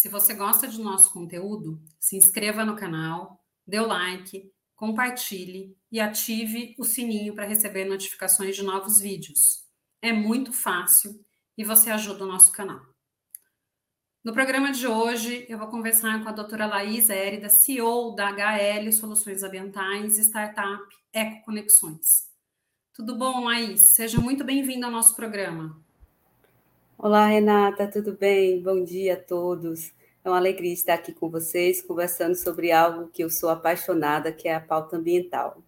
Se você gosta do nosso conteúdo, se inscreva no canal, dê o like, compartilhe e ative o sininho para receber notificações de novos vídeos. É muito fácil e você ajuda o nosso canal. No programa de hoje, eu vou conversar com a doutora Laís Érida, CEO da HL Soluções Ambientais e Startup Ecoconexões. Tudo bom, Laís? Seja muito bem-vinda ao nosso programa. Olá, Renata, tudo bem? Bom dia a todos. É uma alegria estar aqui com vocês, conversando sobre algo que eu sou apaixonada, que é a pauta ambiental.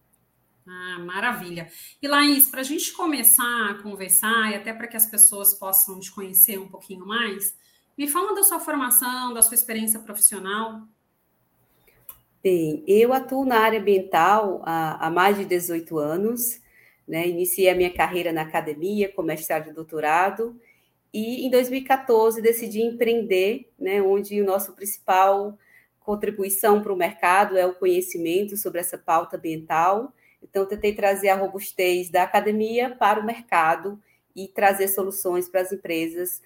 Ah, maravilha. E Laís, para a gente começar a conversar e até para que as pessoas possam te conhecer um pouquinho mais, me fala da sua formação, da sua experiência profissional. Bem, eu atuo na área ambiental há, há mais de 18 anos. Né? Iniciei a minha carreira na academia com mestrado e doutorado e em 2014 decidi empreender, né, onde o nosso principal contribuição para o mercado é o conhecimento sobre essa pauta ambiental. Então, tentei trazer a robustez da academia para o mercado e trazer soluções para as empresas,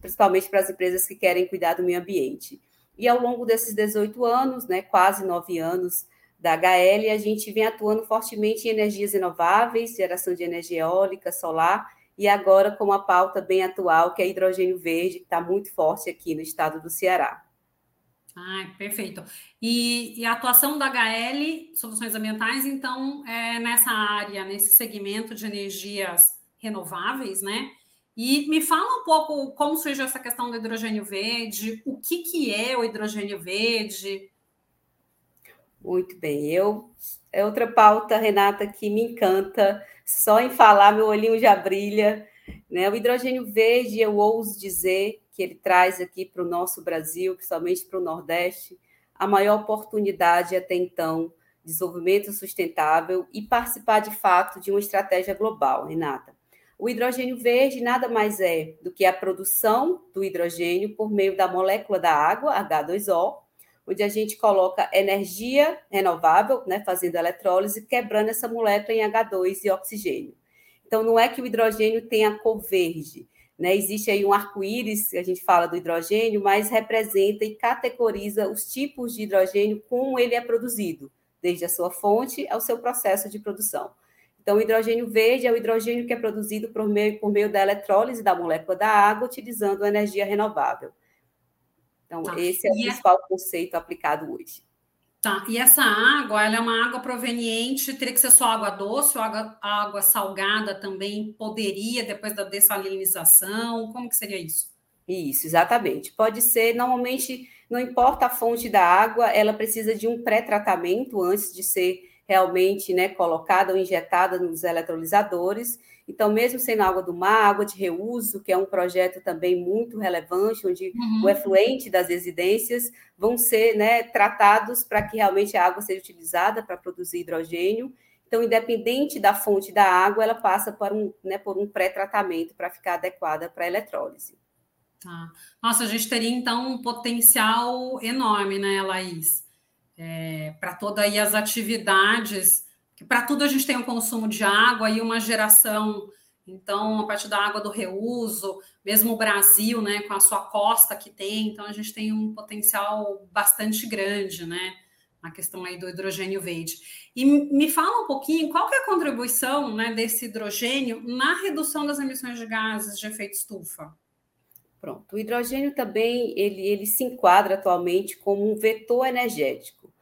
principalmente para as empresas que querem cuidar do meio ambiente. E ao longo desses 18 anos, né, quase nove anos da HL, a gente vem atuando fortemente em energias renováveis, geração de energia eólica, solar e agora com uma pauta bem atual, que é hidrogênio verde, que está muito forte aqui no estado do Ceará. Ah, perfeito. E, e, a atuação da HL, Soluções Ambientais, então, é nessa área, nesse segmento de energias renováveis, né? E me fala um pouco como surgiu essa questão do hidrogênio verde, o que, que é o hidrogênio verde? Muito bem. Eu é outra pauta, Renata, que me encanta. Só em falar, meu olhinho já brilha. Né? O hidrogênio verde, eu ouso dizer que ele traz aqui para o nosso Brasil, principalmente para o Nordeste, a maior oportunidade até então, desenvolvimento sustentável e participar de fato de uma estratégia global, Renata. O hidrogênio verde nada mais é do que a produção do hidrogênio por meio da molécula da água, H2O, onde a gente coloca energia renovável, né, fazendo eletrólise, quebrando essa molécula em H2 e oxigênio. Então, não é que o hidrogênio tenha cor verde, né? Existe aí um arco-íris, a gente fala do hidrogênio, mas representa e categoriza os tipos de hidrogênio, como ele é produzido, desde a sua fonte ao seu processo de produção. Então, o hidrogênio verde é o hidrogênio que é produzido por meio, por meio da eletrólise da molécula da água, utilizando energia renovável. Então, tá. esse é o e é principal é... conceito aplicado hoje. Tá, e essa água, ela é uma água proveniente, teria que ser só água doce ou água, água salgada também poderia, depois da dessalinização? Como que seria isso? Isso, exatamente. Pode ser, normalmente, não importa a fonte da água, ela precisa de um pré-tratamento antes de ser realmente né, colocada ou injetada nos eletrolisadores. Então, mesmo sendo água do mar, água de reuso, que é um projeto também muito relevante, onde uhum. o efluente das residências vão ser né, tratados para que realmente a água seja utilizada para produzir hidrogênio. Então, independente da fonte da água, ela passa por um, né, por um pré-tratamento para ficar adequada para a eletrólise. Tá. Nossa, a gente teria então um potencial enorme, né, Laís? É, para todas as atividades, que para tudo a gente tem um consumo de água e uma geração, então, a partir da água do reuso, mesmo o Brasil, né, com a sua costa que tem, então a gente tem um potencial bastante grande, né, na questão aí do hidrogênio verde. E me fala um pouquinho qual é a contribuição né, desse hidrogênio na redução das emissões de gases de efeito estufa. Pronto, o hidrogênio também ele, ele se enquadra atualmente como um vetor energético,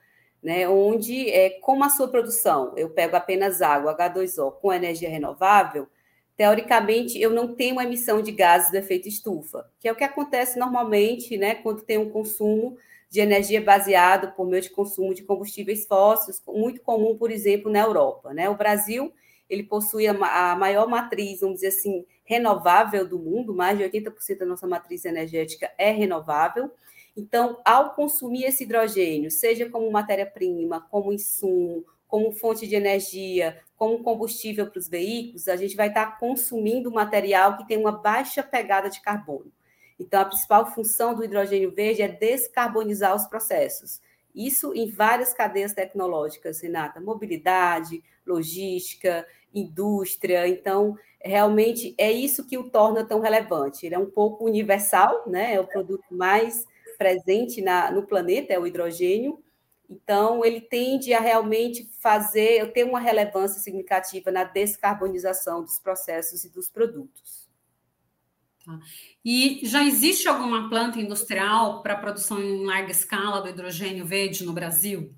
né? Onde, é, como a sua produção, eu pego apenas água, H2O, com energia renovável, teoricamente eu não tenho emissão de gases do efeito estufa, que é o que acontece normalmente, né? Quando tem um consumo de energia baseado por meio de consumo de combustíveis fósseis, muito comum, por exemplo, na Europa, né? O Brasil ele possui a, a maior matriz, vamos dizer assim, renovável do mundo, mais de 80% da nossa matriz energética é renovável. Então, ao consumir esse hidrogênio, seja como matéria-prima, como insumo, como fonte de energia, como combustível para os veículos, a gente vai estar consumindo material que tem uma baixa pegada de carbono. Então, a principal função do hidrogênio verde é descarbonizar os processos. Isso em várias cadeias tecnológicas, Renata, mobilidade, logística, indústria. Então, realmente é isso que o torna tão relevante. Ele é um pouco universal, né? É o produto mais presente na, no planeta, é o hidrogênio. Então, ele tende a realmente fazer, ter uma relevância significativa na descarbonização dos processos e dos produtos. Tá. E já existe alguma planta industrial para produção em larga escala do hidrogênio verde no Brasil?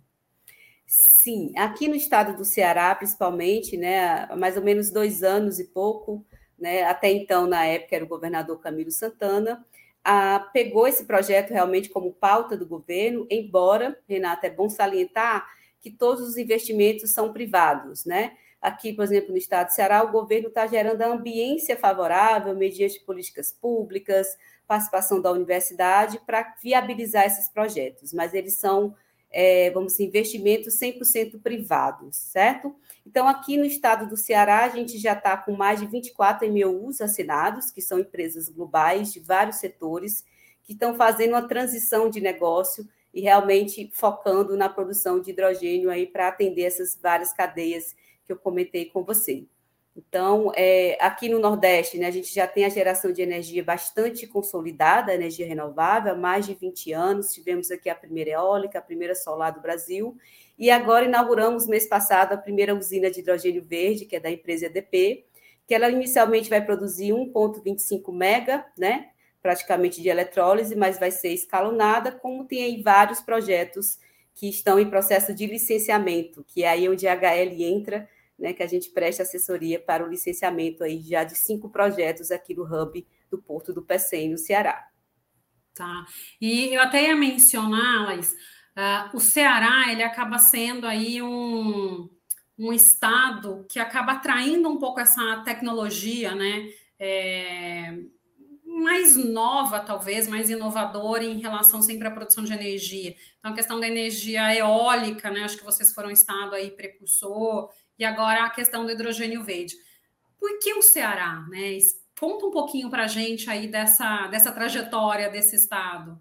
Sim, aqui no estado do Ceará, principalmente, né, há mais ou menos dois anos e pouco, né, até então, na época, era o governador Camilo Santana, a, pegou esse projeto realmente como pauta do governo, embora, Renata, é bom salientar que todos os investimentos são privados, né? Aqui, por exemplo, no estado do Ceará, o governo está gerando a ambiência favorável mediante políticas públicas, participação da universidade para viabilizar esses projetos, mas eles são é, vamos dizer, investimentos 100% privados, certo? Então, aqui no estado do Ceará, a gente já está com mais de 24 MOUs assinados, que são empresas globais de vários setores, que estão fazendo uma transição de negócio e realmente focando na produção de hidrogênio aí para atender essas várias cadeias que eu comentei com você. Então, é, aqui no Nordeste, né, a gente já tem a geração de energia bastante consolidada, energia renovável, há mais de 20 anos. Tivemos aqui a primeira eólica, a primeira solar do Brasil, e agora inauguramos, mês passado, a primeira usina de hidrogênio verde, que é da empresa EDP, que ela inicialmente vai produzir 1,25 mega, né, praticamente de eletrólise, mas vai ser escalonada, como tem aí vários projetos que estão em processo de licenciamento, que é aí onde a HL entra né, que a gente preste assessoria para o licenciamento aí já de cinco projetos aqui no hub do Porto do Pecém, no Ceará. Tá. E eu até ia mencionar, Laís, uh, o Ceará ele acaba sendo aí um, um estado que acaba atraindo um pouco essa tecnologia, né? É, mais nova, talvez, mais inovadora em relação sempre à produção de energia. Então, a questão da energia eólica, né? Acho que vocês foram estado aí precursor, e agora a questão do hidrogênio verde. Por que o Ceará? Né? Conta um pouquinho para a gente aí dessa, dessa trajetória desse estado.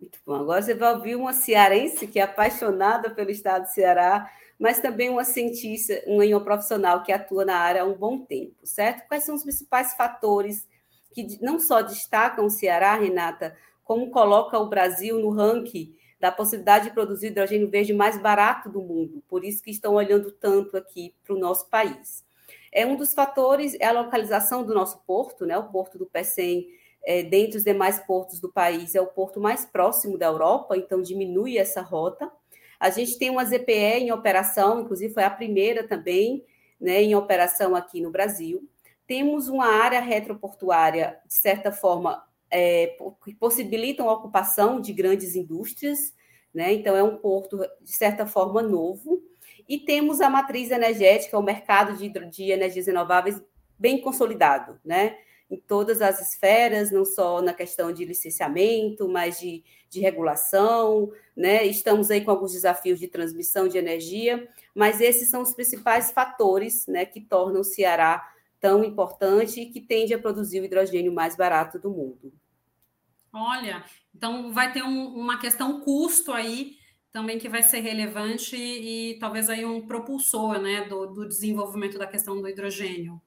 Muito bom. Agora você vai ouvir uma cearense que é apaixonada pelo estado do Ceará, mas também uma cientista, uma profissional que atua na área há um bom tempo, certo? Quais são os principais fatores que não só destacam o Ceará, Renata, como coloca o Brasil no ranking da possibilidade de produzir hidrogênio verde mais barato do mundo, por isso que estão olhando tanto aqui para o nosso país. É um dos fatores é a localização do nosso porto, né? O porto do Pecém, é, dentre os demais portos do país, é o porto mais próximo da Europa, então diminui essa rota. A gente tem uma ZPE em operação, inclusive foi a primeira também, né, em operação aqui no Brasil. Temos uma área retroportuária, de certa forma, é, que possibilitam a ocupação de grandes indústrias, né? Então, é um porto, de certa forma, novo. E temos a matriz energética, o mercado de, de energias renováveis bem consolidado, né? Em todas as esferas, não só na questão de licenciamento, mas de, de regulação, né? Estamos aí com alguns desafios de transmissão de energia, mas esses são os principais fatores né, que tornam o Ceará tão importante e que tende a produzir o hidrogênio mais barato do mundo. Olha, então vai ter um, uma questão custo aí também que vai ser relevante e, e talvez aí um propulsor né, do, do, desenvolvimento da questão do hidrogênio.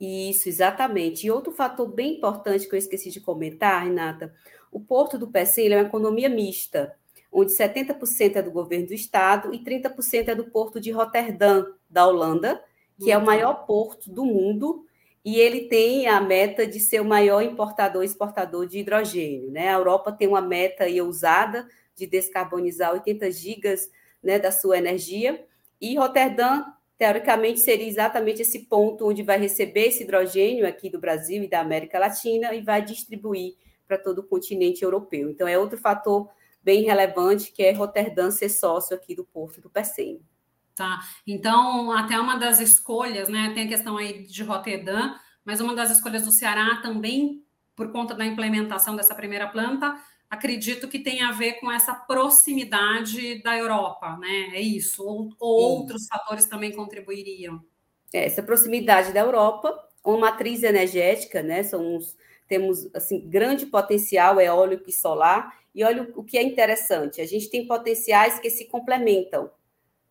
Isso, exatamente. E outro fator bem importante que eu esqueci de comentar, Renata, o Porto do Pecém é uma economia mista, onde 70% é do governo do estado e 30% é do Porto de Roterdã, da Holanda, que é o maior porto do mundo e ele tem a meta de ser o maior importador e exportador de hidrogênio. Né? A Europa tem uma meta aí ousada de descarbonizar 80 gigas né, da sua energia, e Roterdã, teoricamente, seria exatamente esse ponto onde vai receber esse hidrogênio aqui do Brasil e da América Latina e vai distribuir para todo o continente europeu. Então, é outro fator bem relevante que é Roterdã ser sócio aqui do Porto do Pecém. Tá? Então, até uma das escolhas, né? Tem a questão aí de Roterdã, mas uma das escolhas do Ceará também, por conta da implementação dessa primeira planta, acredito que tem a ver com essa proximidade da Europa, né? É isso. Ou, ou outros fatores também contribuiriam. É, essa proximidade da Europa, uma matriz energética, né? São uns, temos assim grande potencial eólico e solar. E olha o que é interessante, a gente tem potenciais que se complementam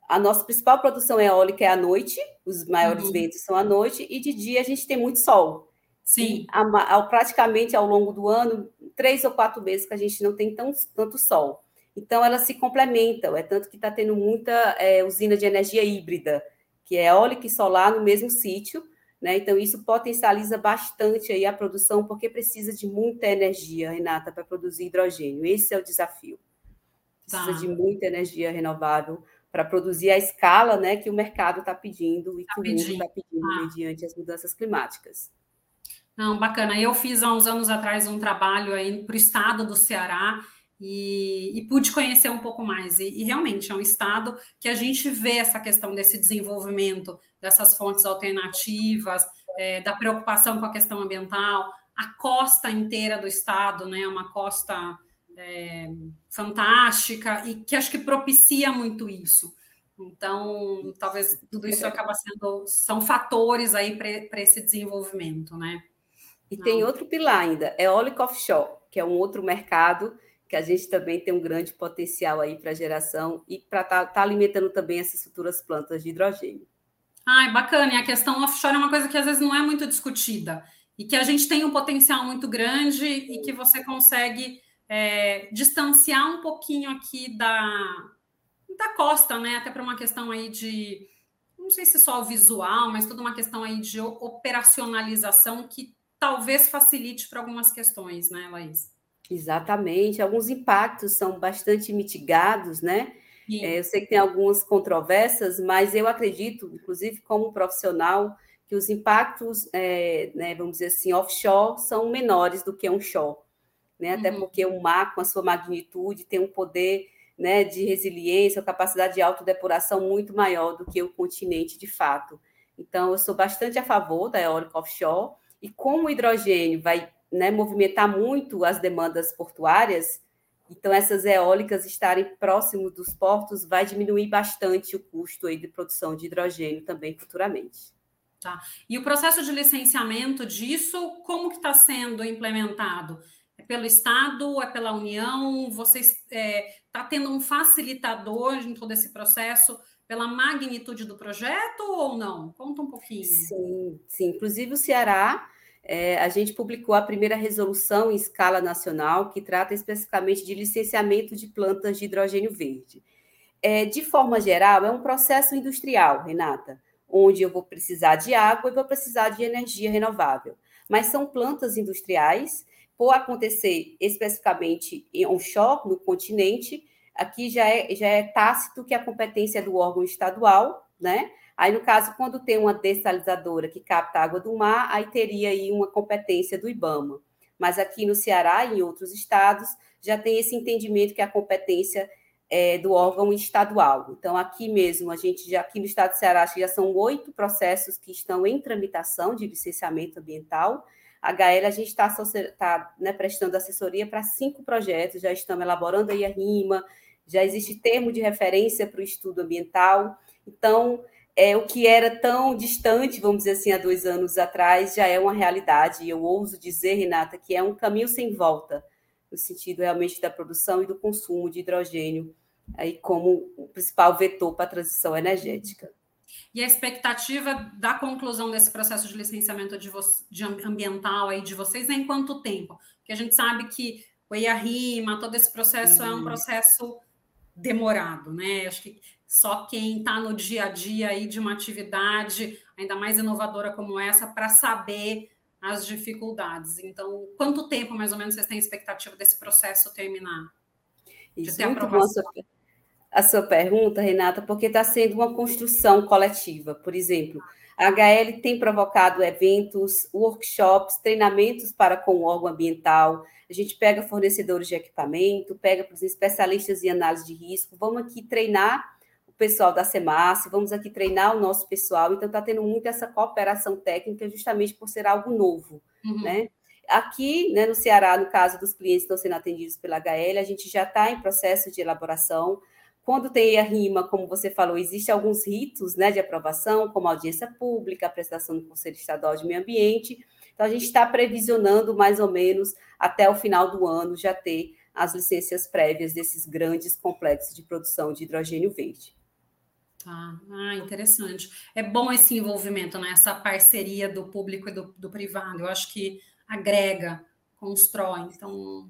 a nossa principal produção eólica é à noite, os maiores uhum. ventos são à noite, e de dia a gente tem muito sol. Sim. A, a, praticamente ao longo do ano, três ou quatro meses que a gente não tem tão, tanto sol. Então, elas se complementam, é tanto que está tendo muita é, usina de energia híbrida, que é eólica e solar no mesmo sítio, né? Então, isso potencializa bastante aí a produção, porque precisa de muita energia, Renata, para produzir hidrogênio. Esse é o desafio. Precisa tá. de muita energia renovável para produzir a escala né, que o mercado está pedindo e tá que pedindo. o mundo está pedindo ah. mediante as mudanças climáticas. Não, bacana. Eu fiz há uns anos atrás um trabalho aí para o estado do Ceará e, e, pude conhecer um pouco mais. E, e, realmente é um estado que a gente vê essa questão desse desenvolvimento dessas fontes alternativas, é, da preocupação com a questão ambiental. A costa inteira do estado, né, é uma costa é, fantástica e que acho que propicia muito isso. Então, talvez tudo isso acaba sendo são fatores aí para esse desenvolvimento, né? E Não. tem outro pilar ainda, eólico offshore, que é um outro mercado que a gente também tem um grande potencial aí para geração e para estar tá, tá alimentando também essas futuras plantas de hidrogênio. Ai, bacana. E a questão offshore é uma coisa que às vezes não é muito discutida e que a gente tem um potencial muito grande e que você consegue é, distanciar um pouquinho aqui da, da costa, né? Até para uma questão aí de, não sei se só o visual, mas toda uma questão aí de operacionalização que talvez facilite para algumas questões, né, Laís? Exatamente. Alguns impactos são bastante mitigados, né? É, eu sei que tem algumas controvérsias, mas eu acredito, inclusive como profissional, que os impactos, é, né, vamos dizer assim, offshore são menores do que onshore né? Até uhum. porque o mar, com a sua magnitude, tem um poder né, de resiliência, uma capacidade de autodepuração muito maior do que o continente de fato. Então, eu sou bastante a favor da eólica offshore, e como o hidrogênio vai né, movimentar muito as demandas portuárias, então essas eólicas estarem próximos dos portos vai diminuir bastante o custo aí de produção de hidrogênio também futuramente. Tá. E o processo de licenciamento disso, como que está sendo implementado? Pelo Estado? É pela União? Você está é, tendo um facilitador em todo esse processo pela magnitude do projeto ou não? Conta um pouquinho. Sim, sim. Inclusive o Ceará, é, a gente publicou a primeira resolução em escala nacional que trata especificamente de licenciamento de plantas de hidrogênio verde. É, de forma geral, é um processo industrial, Renata, onde eu vou precisar de água e vou precisar de energia renovável. Mas são plantas industriais por acontecer especificamente em onshore, no continente, aqui já é, já é tácito que a competência é do órgão estadual, né? Aí, no caso, quando tem uma dessalinizadora que capta água do mar, aí teria aí uma competência do IBAMA. Mas aqui no Ceará e em outros estados, já tem esse entendimento que a competência é do órgão estadual. Então, aqui mesmo, a gente já, aqui no estado do Ceará, já são oito processos que estão em tramitação de licenciamento ambiental, a HL, a gente está tá, né, prestando assessoria para cinco projetos, já estamos elaborando aí a RIMA, já existe termo de referência para o estudo ambiental. Então, é, o que era tão distante, vamos dizer assim, há dois anos atrás, já é uma realidade. E eu ouso dizer, Renata, que é um caminho sem volta, no sentido realmente da produção e do consumo de hidrogênio, aí como o principal vetor para a transição energética. E a expectativa da conclusão desse processo de licenciamento de, de ambiental aí de vocês é em quanto tempo? Porque a gente sabe que o IARIMA, todo esse processo uhum. é um processo demorado, né? Acho que só quem está no dia a dia aí de uma atividade ainda mais inovadora como essa para saber as dificuldades. Então, quanto tempo mais ou menos vocês têm expectativa desse processo terminar? Isso, de ter aprovação? Bom, a sua pergunta, Renata, porque está sendo uma construção coletiva. Por exemplo, a HL tem provocado eventos, workshops, treinamentos para com o órgão ambiental. A gente pega fornecedores de equipamento, pega para os especialistas em análise de risco. Vamos aqui treinar o pessoal da SEMAS, vamos aqui treinar o nosso pessoal. Então, está tendo muito essa cooperação técnica, justamente por ser algo novo, uhum. né? Aqui, né, no Ceará, no caso dos clientes que estão sendo atendidos pela HL, a gente já está em processo de elaboração. Quando tem a rima, como você falou, existem alguns ritos né, de aprovação, como audiência pública, a prestação do Conselho Estadual de Meio Ambiente. Então, a gente está previsionando mais ou menos até o final do ano já ter as licenças prévias desses grandes complexos de produção de hidrogênio verde. Tá. Ah, interessante. É bom esse envolvimento, né? Essa parceria do público e do, do privado. Eu acho que agrega, constrói. Então,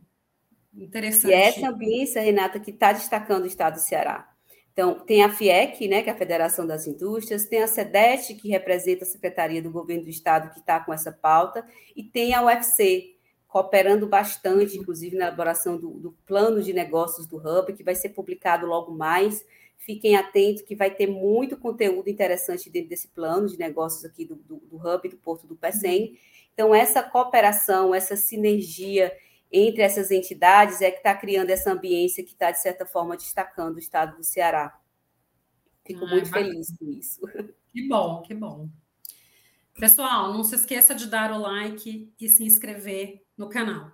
interessante. E é essa ambiência, Renata, que está destacando o Estado do Ceará. Então, tem a FIEC, né, que é a Federação das Indústrias, tem a SEDET, que representa a Secretaria do Governo do Estado, que está com essa pauta, e tem a UFC, cooperando bastante, inclusive na elaboração do, do plano de negócios do Hub, que vai ser publicado logo mais Fiquem atentos que vai ter muito conteúdo interessante dentro desse plano de negócios aqui do, do, do Hub do Porto do Pecém. Então, essa cooperação, essa sinergia entre essas entidades é que está criando essa ambiência que está, de certa forma, destacando o estado do Ceará. Fico ah, muito feliz com isso. Que bom, que bom. Pessoal, não se esqueça de dar o like e se inscrever no canal.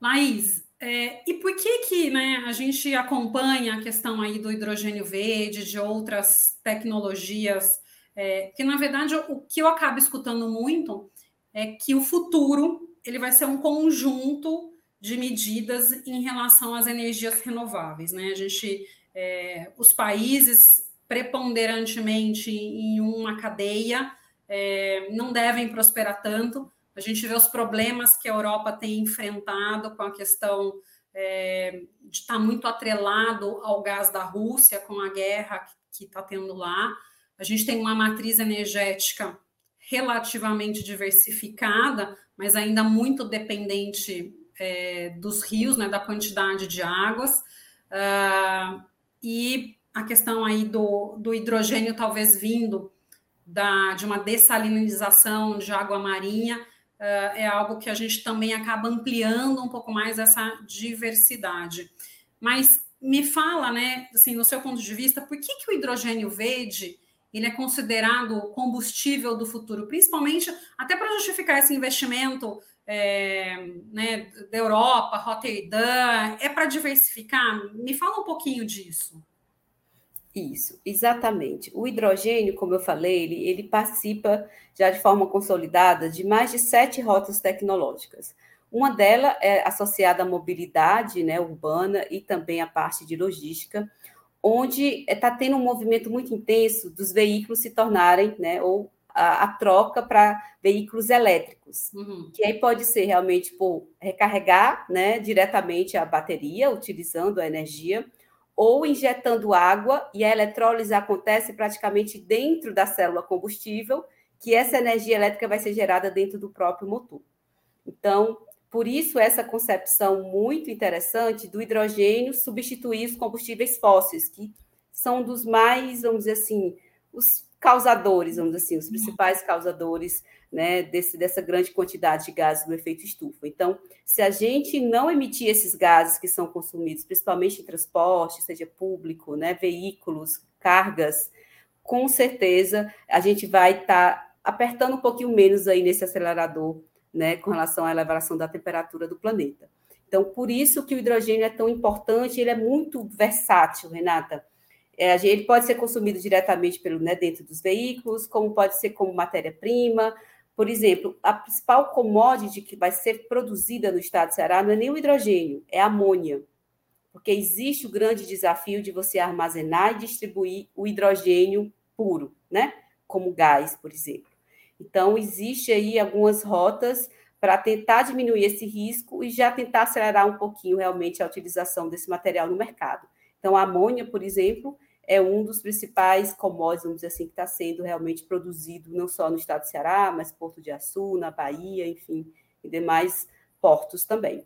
Laís, é, e por que que né, a gente acompanha a questão aí do hidrogênio verde, de outras tecnologias? É, que na verdade o que eu acabo escutando muito é que o futuro ele vai ser um conjunto de medidas em relação às energias renováveis, né? A gente, é, os países preponderantemente em uma cadeia é, não devem prosperar tanto, a gente vê os problemas que a Europa tem enfrentado com a questão é, de estar tá muito atrelado ao gás da Rússia, com a guerra que está tendo lá. A gente tem uma matriz energética relativamente diversificada, mas ainda muito dependente é, dos rios, né, da quantidade de águas. Uh, e a questão aí do, do hidrogênio talvez vindo da, de uma dessalinização de água marinha uh, é algo que a gente também acaba ampliando um pouco mais essa diversidade. Mas me fala, né, assim, no seu ponto de vista, por que, que o hidrogênio verde ele é considerado combustível do futuro, principalmente até para justificar esse investimento é, né, da Europa, Rotterdam, é para diversificar? Me fala um pouquinho disso. Isso, exatamente. O hidrogênio, como eu falei, ele, ele participa já de forma consolidada de mais de sete rotas tecnológicas. Uma delas é associada à mobilidade né, urbana e também à parte de logística, onde está tendo um movimento muito intenso dos veículos se tornarem, né, ou a, a troca para veículos elétricos, uhum. que aí pode ser realmente por recarregar né, diretamente a bateria, utilizando a energia, ou injetando água, e a eletrólise acontece praticamente dentro da célula combustível, que essa energia elétrica vai ser gerada dentro do próprio motor. Então, por isso, essa concepção muito interessante do hidrogênio substituir os combustíveis fósseis, que são dos mais, vamos dizer assim, os causadores, vamos dizer assim, os principais causadores né, desse, dessa grande quantidade de gases do efeito estufa. Então, se a gente não emitir esses gases que são consumidos, principalmente em transporte, seja público, né, veículos, cargas, com certeza a gente vai estar tá apertando um pouquinho menos aí nesse acelerador, né, com relação à elevação da temperatura do planeta. Então, por isso que o hidrogênio é tão importante, ele é muito versátil, Renata. É, ele pode ser consumido diretamente pelo, né, dentro dos veículos, como pode ser como matéria-prima. Por exemplo, a principal commodity que vai ser produzida no estado de Ceará não é nem o hidrogênio, é a amônia. Porque existe o grande desafio de você armazenar e distribuir o hidrogênio puro, né? Como gás, por exemplo. Então, existe aí algumas rotas para tentar diminuir esse risco e já tentar acelerar um pouquinho realmente a utilização desse material no mercado. Então, a amônia, por exemplo, é um dos principais commodities, vamos dizer assim, que está sendo realmente produzido não só no estado de Ceará, mas Porto de Açu, na Bahia, enfim, e demais portos também.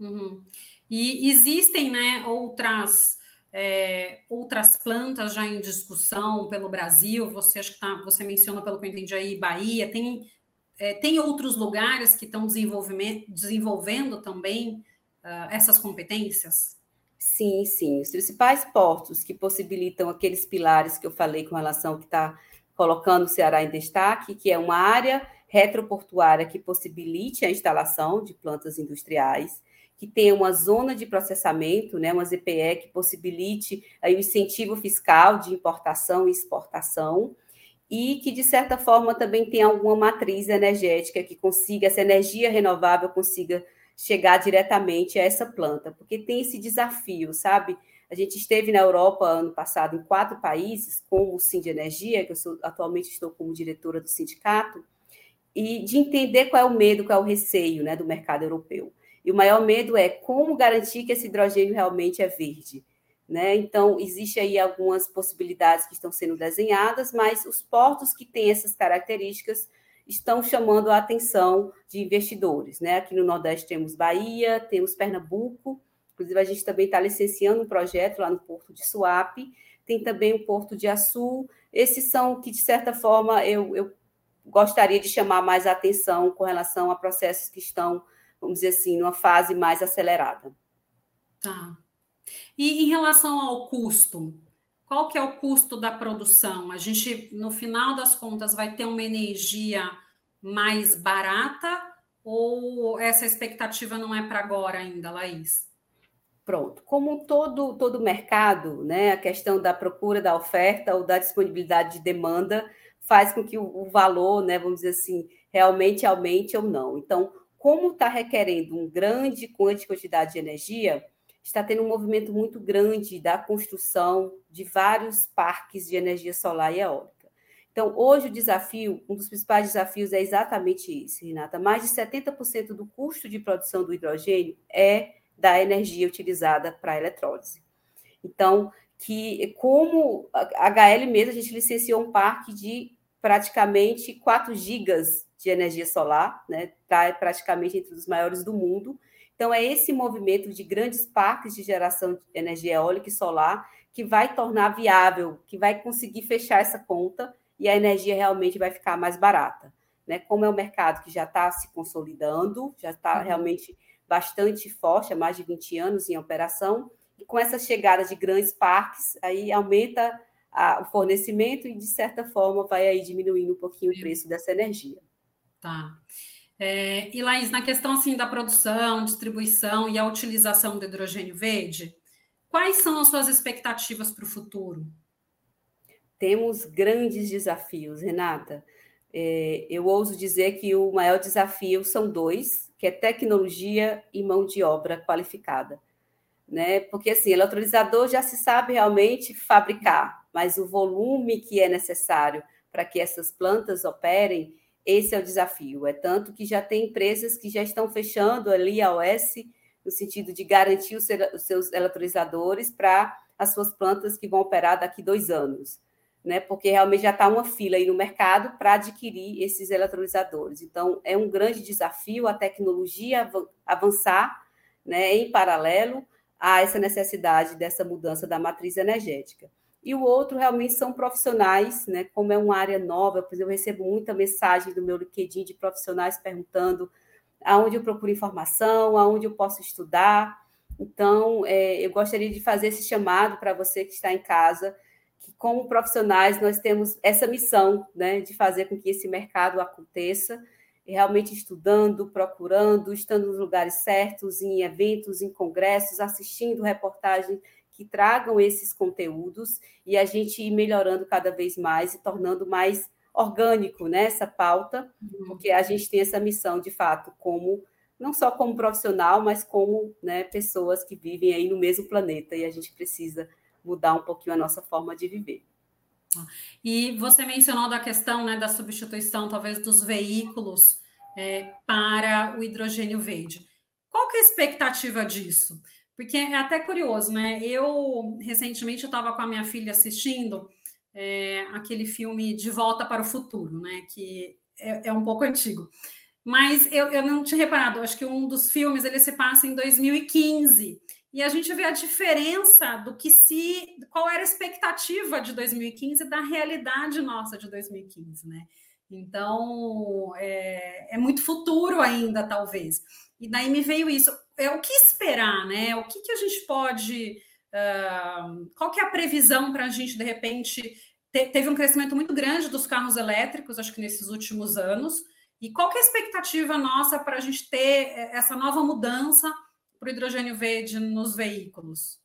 Uhum. E existem né, outras, é, outras plantas já em discussão pelo Brasil, você acho que tá, você menciona, pelo que eu entendi aí, Bahia, tem, é, tem outros lugares que estão desenvolvendo também uh, essas competências? Sim, sim. Os principais portos que possibilitam aqueles pilares que eu falei com relação ao que está colocando o Ceará em destaque, que é uma área retroportuária que possibilite a instalação de plantas industriais, que tenha uma zona de processamento, né, uma ZPE que possibilite aí, o incentivo fiscal de importação e exportação, e que, de certa forma, também tenha alguma matriz energética que consiga, essa energia renovável consiga chegar diretamente a essa planta, porque tem esse desafio, sabe? A gente esteve na Europa ano passado em quatro países, com o Sim de Energia, que eu sou, atualmente estou como diretora do sindicato, e de entender qual é o medo, qual é o receio né, do mercado europeu. E o maior medo é como garantir que esse hidrogênio realmente é verde. Né? Então, existe aí algumas possibilidades que estão sendo desenhadas, mas os portos que têm essas características estão chamando a atenção de investidores. Né? Aqui no Nordeste temos Bahia, temos Pernambuco, inclusive a gente também está licenciando um projeto lá no Porto de Suape, tem também o Porto de Açu. Esses são que, de certa forma, eu, eu gostaria de chamar mais atenção com relação a processos que estão, vamos dizer assim, numa fase mais acelerada. Tá. E em relação ao custo, qual que é o custo da produção? A gente, no final das contas, vai ter uma energia mais barata ou essa expectativa não é para agora ainda, Laís? Pronto. Como todo todo mercado, né, a questão da procura, da oferta ou da disponibilidade de demanda faz com que o, o valor, né, vamos dizer assim, realmente aumente ou não. Então, como está requerendo uma grande quantidade de energia, está tendo um movimento muito grande da construção de vários parques de energia solar e eólica. Então, hoje o desafio, um dos principais desafios é exatamente isso, Renata. Mais de 70% do custo de produção do hidrogênio é da energia utilizada para a eletrólise. Então, que como a HL mesmo, a gente licenciou um parque de praticamente 4 gigas de energia solar, né? Está praticamente entre os maiores do mundo, então, é esse movimento de grandes parques de geração de energia eólica e solar que vai tornar viável, que vai conseguir fechar essa conta e a energia realmente vai ficar mais barata. Né? Como é um mercado que já está se consolidando, já está uhum. realmente bastante forte, há mais de 20 anos em operação, e com essa chegada de grandes parques, aí aumenta a, o fornecimento e, de certa forma, vai aí diminuindo um pouquinho o preço dessa energia. Tá. É, e Laís, na questão assim da produção, distribuição e a utilização do hidrogênio verde, quais são as suas expectativas para o futuro? Temos grandes desafios, Renata. É, eu ouso dizer que o maior desafio são dois, que é tecnologia e mão de obra qualificada. Né? Porque assim, eletrolisador já se sabe realmente fabricar, mas o volume que é necessário para que essas plantas operem esse é o desafio. É tanto que já tem empresas que já estão fechando ali a OS, no sentido de garantir os seus eletrolizadores para as suas plantas que vão operar daqui dois anos, né? Porque realmente já está uma fila aí no mercado para adquirir esses eletrolizadores. Então, é um grande desafio a tecnologia avançar, né, em paralelo a essa necessidade dessa mudança da matriz energética e o outro realmente são profissionais, né? Como é uma área nova, exemplo, eu recebo muita mensagem do meu LinkedIn de profissionais perguntando aonde eu procuro informação, aonde eu posso estudar. Então, é, eu gostaria de fazer esse chamado para você que está em casa, que como profissionais nós temos essa missão, né, de fazer com que esse mercado aconteça, realmente estudando, procurando, estando nos lugares certos, em eventos, em congressos, assistindo reportagens que tragam esses conteúdos e a gente ir melhorando cada vez mais e tornando mais orgânico né, essa pauta, uhum. porque a gente tem essa missão, de fato, como não só como profissional, mas como né, pessoas que vivem aí no mesmo planeta e a gente precisa mudar um pouquinho a nossa forma de viver. E você mencionou da questão né, da substituição, talvez, dos veículos é, para o hidrogênio verde. Qual que é a expectativa disso? Porque é até curioso, né? Eu, recentemente, eu estava com a minha filha assistindo é, aquele filme De Volta para o Futuro, né? Que é, é um pouco antigo. Mas eu, eu não tinha reparado, acho que um dos filmes ele se passa em 2015. E a gente vê a diferença do que se. qual era a expectativa de 2015 da realidade nossa de 2015, né? Então, é, é muito futuro ainda, talvez. E daí me veio isso é o que esperar, né? O que, que a gente pode. Uh, qual que é a previsão para a gente, de repente, te, teve um crescimento muito grande dos carros elétricos, acho que nesses últimos anos. E qual que é a expectativa nossa para a gente ter essa nova mudança para o hidrogênio verde nos veículos?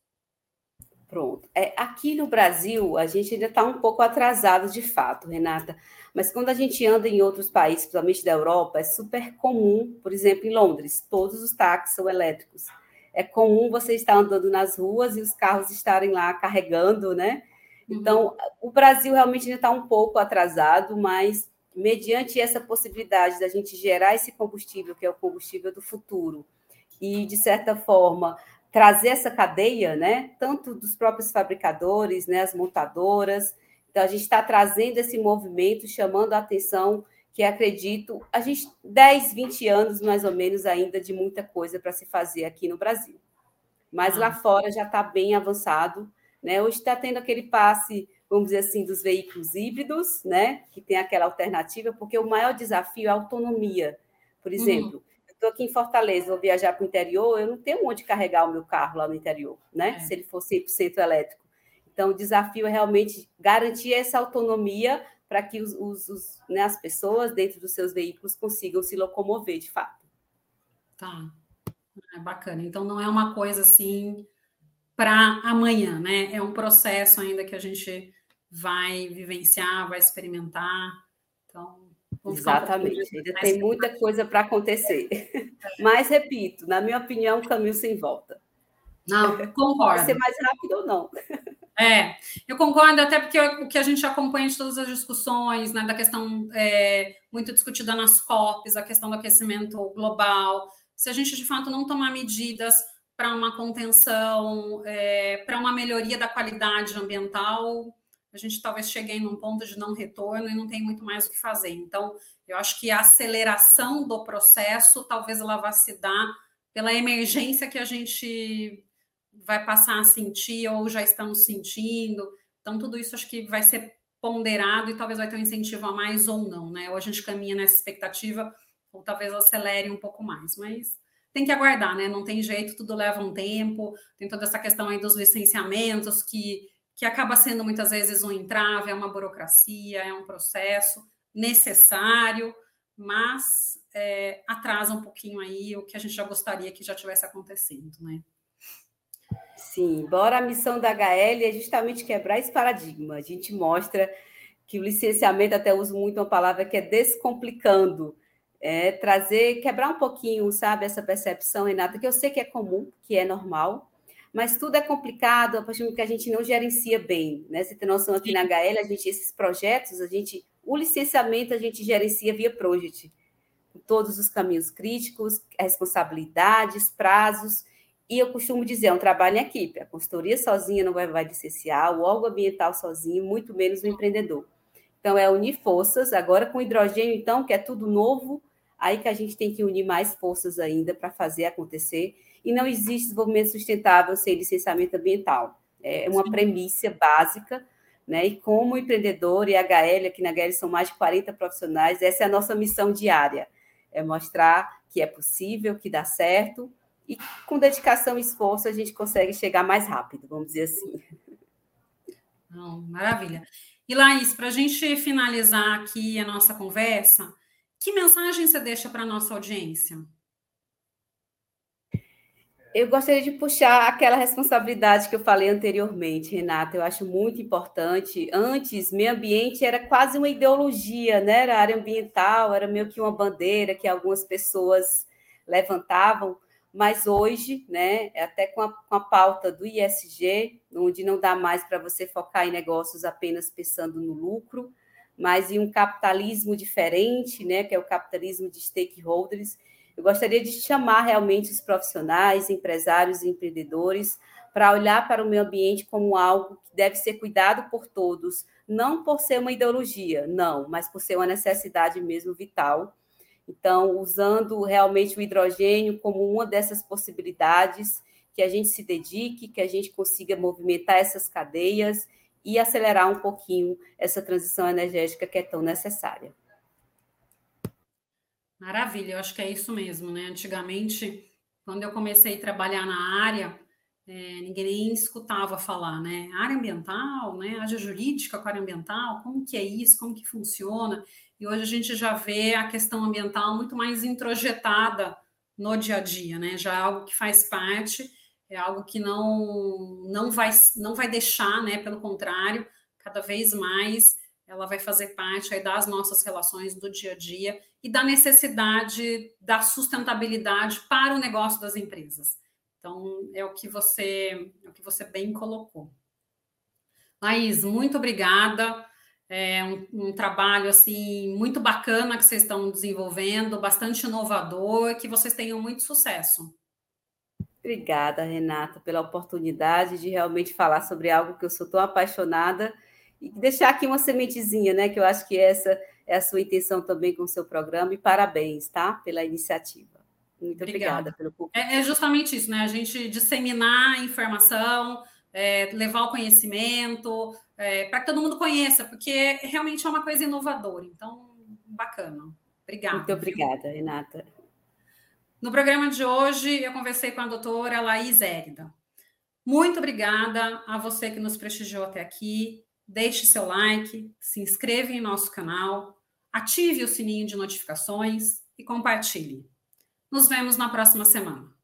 Pronto. É, aqui no Brasil, a gente ainda está um pouco atrasado de fato, Renata. Mas quando a gente anda em outros países, principalmente da Europa, é super comum, por exemplo, em Londres, todos os táxis são elétricos. é comum você estar andando nas ruas e os carros estarem lá carregando, né? Então, uhum. o Brasil realmente ainda está um pouco atrasado, mas mediante essa possibilidade da gente gerar esse combustível, que é o combustível do futuro, e, de certa forma, trazer essa cadeia, né? Tanto dos próprios fabricadores, né? As montadoras. Então, a gente está trazendo esse movimento, chamando a atenção que acredito, a gente 10, 20 anos mais ou menos ainda de muita coisa para se fazer aqui no Brasil. Mas ah. lá fora já está bem avançado, né? Hoje está tendo aquele passe, vamos dizer assim, dos veículos híbridos, né? Que tem aquela alternativa, porque o maior desafio é a autonomia. Por exemplo, uhum. Estou aqui em Fortaleza, vou viajar para o interior, eu não tenho onde carregar o meu carro lá no interior, né? É. Se ele for 100% elétrico. Então, o desafio é realmente garantir essa autonomia para que os, os, os né, as pessoas dentro dos seus veículos consigam se locomover de fato. Tá. É bacana. Então não é uma coisa assim para amanhã, né? É um processo ainda que a gente vai vivenciar, vai experimentar. Então, Exatamente, ainda tem muita coisa para acontecer. É. Mas, repito, na minha opinião, caminho sem volta. Não, concordo. Pode ser mais rápido ou não. É, eu concordo, até porque o que a gente acompanha de todas as discussões, né, da questão é, muito discutida nas COPs, a questão do aquecimento global, se a gente de fato não tomar medidas para uma contenção, é, para uma melhoria da qualidade ambiental, a gente talvez chegue em um ponto de não retorno e não tem muito mais o que fazer. Então, eu acho que a aceleração do processo talvez ela vá se dar pela emergência que a gente vai passar a sentir ou já estamos sentindo. Então, tudo isso acho que vai ser ponderado e talvez vai ter um incentivo a mais ou não, né? Ou a gente caminha nessa expectativa, ou talvez acelere um pouco mais, mas tem que aguardar, né? Não tem jeito, tudo leva um tempo, tem toda essa questão aí dos licenciamentos que, que acaba sendo muitas vezes um entrave, é uma burocracia, é um processo necessário, mas é, atrasa um pouquinho aí o que a gente já gostaria que já tivesse acontecendo, né? Sim, embora a missão da HL é justamente quebrar esse paradigma. A gente mostra que o licenciamento, até uso muito uma palavra que é descomplicando, é trazer, quebrar um pouquinho, sabe, essa percepção, Renata, que eu sei que é comum, que é normal, mas tudo é complicado a partir do que a gente não gerencia bem, né? Você tem noção aqui na HL, a gente, esses projetos, a gente, o licenciamento a gente gerencia via project, com todos os caminhos críticos, responsabilidades, prazos, e eu costumo dizer, é um trabalho em equipe. A consultoria sozinha não vai, vai licenciar, o órgão ambiental sozinho, muito menos o empreendedor. Então, é unir forças. Agora, com hidrogênio, então, que é tudo novo, aí que a gente tem que unir mais forças ainda para fazer acontecer. E não existe desenvolvimento sustentável sem licenciamento ambiental. É uma Sim. premissa básica, né? E como empreendedor e HL, aqui na HL são mais de 40 profissionais, essa é a nossa missão diária. É mostrar que é possível, que dá certo, e com dedicação e esforço a gente consegue chegar mais rápido, vamos dizer assim. Não, maravilha. E Laís, para a gente finalizar aqui a nossa conversa, que mensagem você deixa para a nossa audiência? Eu gostaria de puxar aquela responsabilidade que eu falei anteriormente, Renata. Eu acho muito importante. Antes, meio ambiente era quase uma ideologia, né? Era área ambiental, era meio que uma bandeira que algumas pessoas levantavam mas hoje, né, é até com a, com a pauta do ISG, onde não dá mais para você focar em negócios apenas pensando no lucro, mas em um capitalismo diferente, né, que é o capitalismo de stakeholders. Eu gostaria de chamar realmente os profissionais, empresários e empreendedores para olhar para o meio ambiente como algo que deve ser cuidado por todos, não por ser uma ideologia, não, mas por ser uma necessidade mesmo vital então, usando realmente o hidrogênio como uma dessas possibilidades, que a gente se dedique, que a gente consiga movimentar essas cadeias e acelerar um pouquinho essa transição energética que é tão necessária. Maravilha, eu acho que é isso mesmo, né? Antigamente, quando eu comecei a trabalhar na área, é, ninguém nem escutava falar, né? Área ambiental, né? Área jurídica com área ambiental, como que é isso, como que funciona? E hoje a gente já vê a questão ambiental muito mais introjetada no dia a dia, né? Já é algo que faz parte, é algo que não não vai não vai deixar, né? Pelo contrário, cada vez mais ela vai fazer parte aí das nossas relações do dia a dia e da necessidade da sustentabilidade para o negócio das empresas. Então, é o que você, é o que você bem colocou. Laís, muito obrigada. É um, um, trabalho assim muito bacana que vocês estão desenvolvendo, bastante inovador, que vocês tenham muito sucesso. Obrigada, Renata, pela oportunidade de realmente falar sobre algo que eu sou tão apaixonada e deixar aqui uma sementezinha, né? Que eu acho que essa é a sua intenção também com o seu programa, e parabéns, tá? Pela iniciativa. Muito obrigada, obrigada pelo é, é justamente isso, né? A gente disseminar informação, é, levar o conhecimento, é, para que todo mundo conheça, porque realmente é uma coisa inovadora. Então, bacana. Obrigada. Muito obrigada? Renata. No programa de hoje, eu conversei com a doutora Laís Érida. Muito obrigada a você que nos prestigiou até aqui. Deixe seu like, se inscreva em nosso canal, ative o sininho de notificações e compartilhe. Nos vemos na próxima semana.